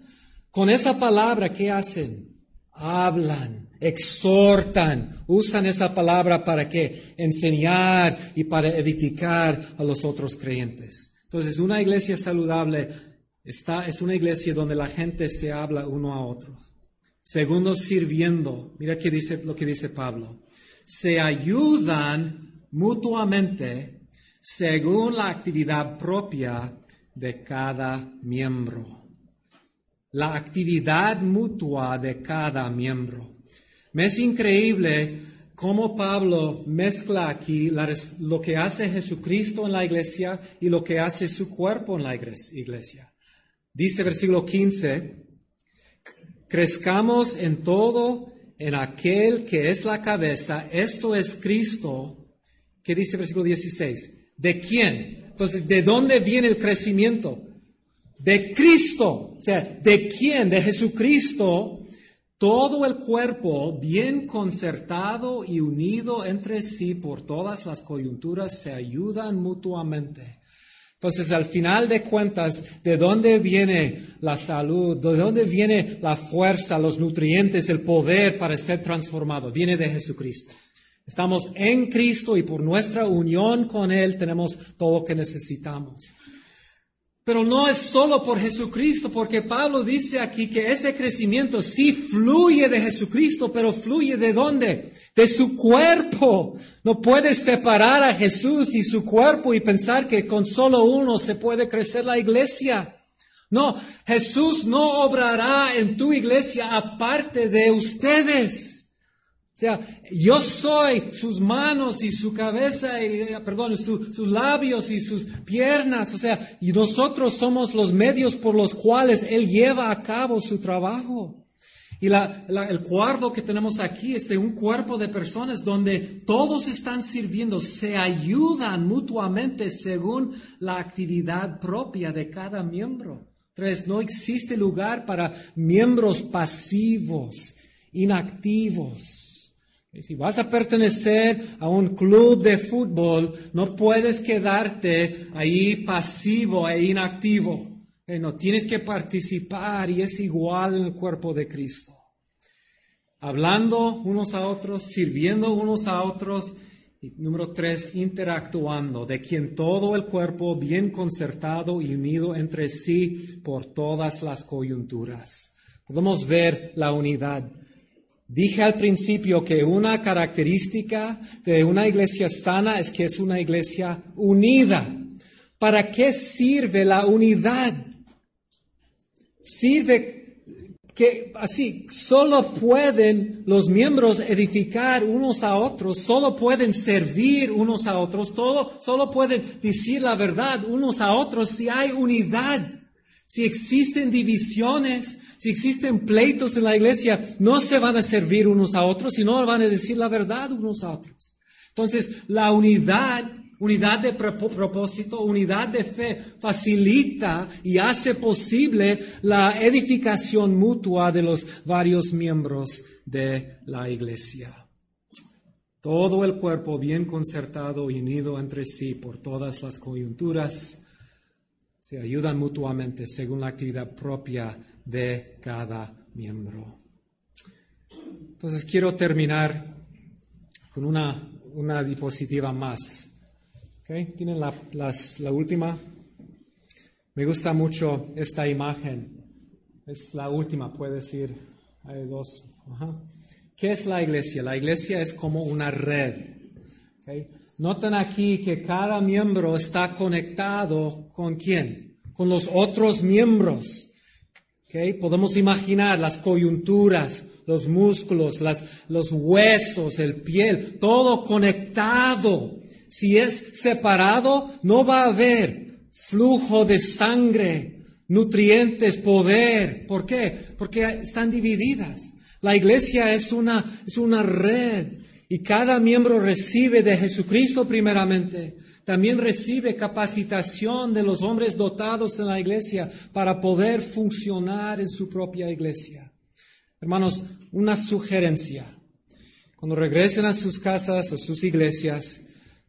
Speaker 1: Con esa palabra, ¿qué hacen? Hablan, exhortan, usan esa palabra para que enseñar y para edificar a los otros creyentes. Entonces, una iglesia saludable es una iglesia donde la gente se habla uno a otro. Segundo, sirviendo. Mira qué dice, lo que dice Pablo. Se ayudan mutuamente según la actividad propia de cada miembro. La actividad mutua de cada miembro. Me es increíble cómo Pablo mezcla aquí lo que hace Jesucristo en la iglesia y lo que hace su cuerpo en la iglesia. Dice versículo 15, crezcamos en todo en aquel que es la cabeza, esto es Cristo. ¿Qué dice versículo 16? ¿De quién? Entonces, ¿de dónde viene el crecimiento? De Cristo. O sea, ¿de quién? De Jesucristo. Todo el cuerpo, bien concertado y unido entre sí por todas las coyunturas, se ayudan mutuamente. Entonces, al final de cuentas, ¿de dónde viene la salud? ¿De dónde viene la fuerza, los nutrientes, el poder para ser transformado? Viene de Jesucristo. Estamos en Cristo y por nuestra unión con Él tenemos todo lo que necesitamos. Pero no es solo por Jesucristo, porque Pablo dice aquí que ese crecimiento sí fluye de Jesucristo, pero fluye de dónde? De su cuerpo. No puedes separar a Jesús y su cuerpo y pensar que con solo uno se puede crecer la iglesia. No, Jesús no obrará en tu iglesia aparte de ustedes. O sea, yo soy sus manos y su cabeza, y, eh, perdón, sus labios y sus piernas. O sea, y nosotros somos los medios por los cuales Él lleva a cabo su trabajo. Y el cuarto que tenemos aquí es de un cuerpo de personas donde todos están sirviendo, se ayudan mutuamente según la actividad propia de cada miembro. Tres, no existe lugar para miembros pasivos, inactivos. Si vas a pertenecer a un club de fútbol, no puedes quedarte ahí pasivo e inactivo. No, tienes que participar y es igual en el cuerpo de Cristo hablando unos a otros, sirviendo unos a otros. Y número tres, interactuando, de quien todo el cuerpo bien concertado y unido entre sí por todas las coyunturas. Podemos ver la unidad. Dije al principio que una característica de una iglesia sana es que es una iglesia unida. ¿Para qué sirve la unidad? Sirve que así solo pueden los miembros edificar unos a otros, solo pueden servir unos a otros, todo, solo pueden decir la verdad unos a otros si hay unidad. Si existen divisiones, si existen pleitos en la iglesia, no se van a servir unos a otros, sino van a decir la verdad unos a otros. Entonces, la unidad Unidad de propósito, unidad de fe facilita y hace posible la edificación mutua de los varios miembros de la iglesia. Todo el cuerpo bien concertado y unido entre sí por todas las coyunturas se ayudan mutuamente según la actividad propia de cada miembro. Entonces quiero terminar con una, una diapositiva más. ¿Tienen la, la última? Me gusta mucho esta imagen. Es la última, puede decir. Hay dos. ¿Qué es la iglesia? La iglesia es como una red. Notan aquí que cada miembro está conectado con quién? Con los otros miembros. Podemos imaginar las coyunturas, los músculos, las, los huesos, el piel, todo conectado si es separado, no va a haber flujo de sangre, nutrientes, poder. ¿Por qué? Porque están divididas. La iglesia es una, es una red y cada miembro recibe de Jesucristo primeramente. También recibe capacitación de los hombres dotados en la iglesia para poder funcionar en su propia iglesia. Hermanos, una sugerencia. Cuando regresen a sus casas o sus iglesias,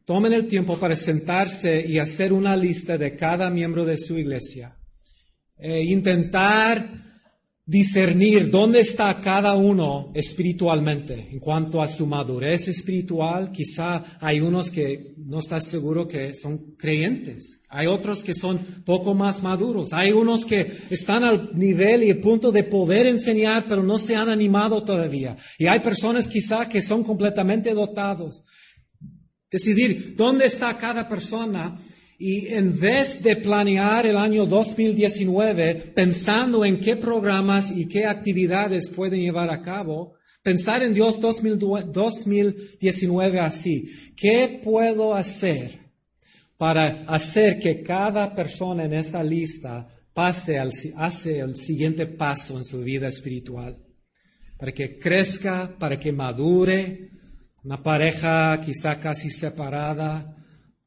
Speaker 1: Tomen el tiempo para sentarse y hacer una lista de cada miembro de su iglesia. E intentar discernir dónde está cada uno espiritualmente en cuanto a su madurez espiritual. Quizá hay unos que no estás seguro que son creyentes. Hay otros que son poco más maduros. Hay unos que están al nivel y punto de poder enseñar, pero no se han animado todavía. Y hay personas quizá que son completamente dotados. Decidir dónde está cada persona y en vez de planear el año 2019 pensando en qué programas y qué actividades pueden llevar a cabo, pensar en Dios 2019 así. ¿Qué puedo hacer para hacer que cada persona en esta lista pase al, el siguiente paso en su vida espiritual? Para que crezca, para que madure, una pareja quizá casi separada,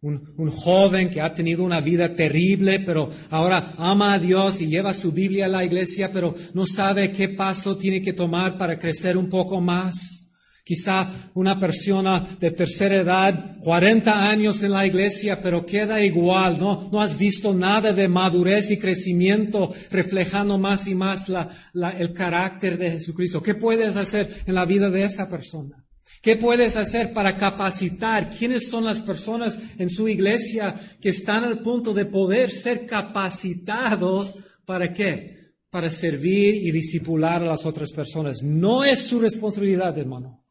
Speaker 1: un, un, joven que ha tenido una vida terrible, pero ahora ama a Dios y lleva su Biblia a la iglesia, pero no sabe qué paso tiene que tomar para crecer un poco más. Quizá una persona de tercera edad, 40 años en la iglesia, pero queda igual, ¿no? No has visto nada de madurez y crecimiento reflejando más y más la, la, el carácter de Jesucristo. ¿Qué puedes hacer en la vida de esa persona? ¿Qué puedes hacer para capacitar? ¿Quiénes son las personas en su iglesia que están al punto de poder ser capacitados para qué? Para servir y disipular a las otras personas. No es su responsabilidad, hermano.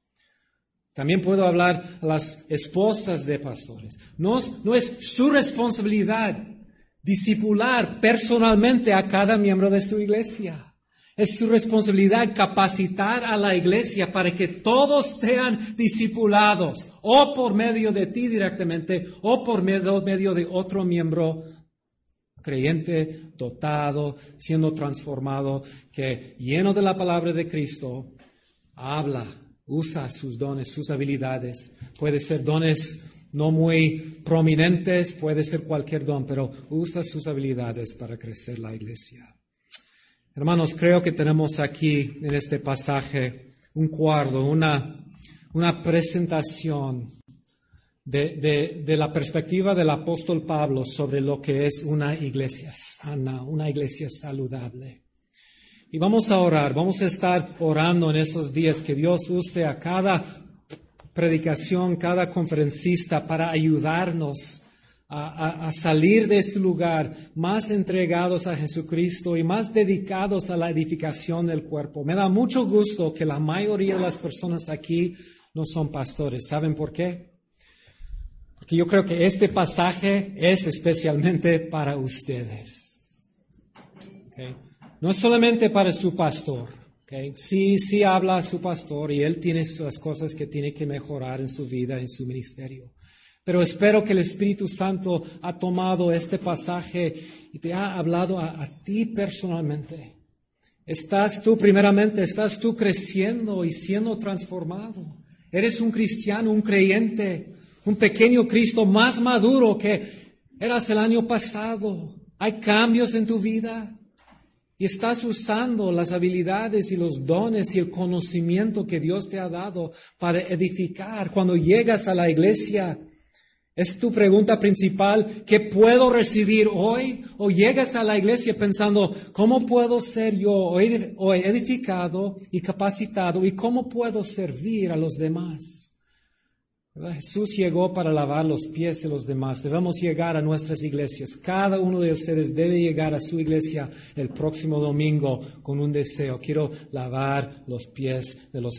Speaker 1: También puedo hablar a las esposas de pastores. No, no es su responsabilidad disipular personalmente a cada miembro de su iglesia. Es su responsabilidad capacitar a la iglesia para que todos sean discipulados, o por medio de ti directamente, o por medio, de otro miembro creyente, dotado, siendo transformado, que lleno de la palabra de Cristo, habla, usa sus dones, sus habilidades. Puede ser dones no muy prominentes, puede ser cualquier don, pero usa sus habilidades para crecer la iglesia. Hermanos, creo que tenemos aquí en este pasaje un cuadro, una, una presentación de, de, la perspectiva del apóstol Pablo sobre lo que es una iglesia sana, una iglesia saludable. Y vamos a orar, vamos a estar orando en esos días que Dios use a cada predicación, cada conferencista para ayudarnos a, salir de este lugar más entregados a Jesucristo y más dedicados a la edificación del cuerpo. Me da mucho gusto que la mayoría de las personas aquí no son pastores. ¿Saben por qué? Porque yo creo que este pasaje es especialmente para ustedes. No solamente para su pastor. Sí, sí habla a su pastor y él tiene las cosas que tiene que mejorar en su vida, en su ministerio. Pero espero que el Espíritu Santo ha tomado este pasaje y te ha hablado a, a ti personalmente. Estás tú, primeramente, estás tú creciendo y siendo transformado. Eres un cristiano, un creyente, un pequeño Cristo más maduro que eras el año pasado. Hay cambios en tu vida y estás usando las habilidades y los dones y el conocimiento que Dios te ha dado para edificar. Cuando llegas a la iglesia, es tu pregunta principal, ¿qué puedo recibir hoy? O llegas a la iglesia pensando, ¿cómo puedo ser yo hoy edificado y capacitado? ¿Y cómo puedo servir a los demás? Jesús llegó para lavar los pies de los demás. Debemos llegar a nuestras iglesias. Cada uno de ustedes debe llegar a su iglesia el próximo domingo con un deseo. Quiero lavar los pies de los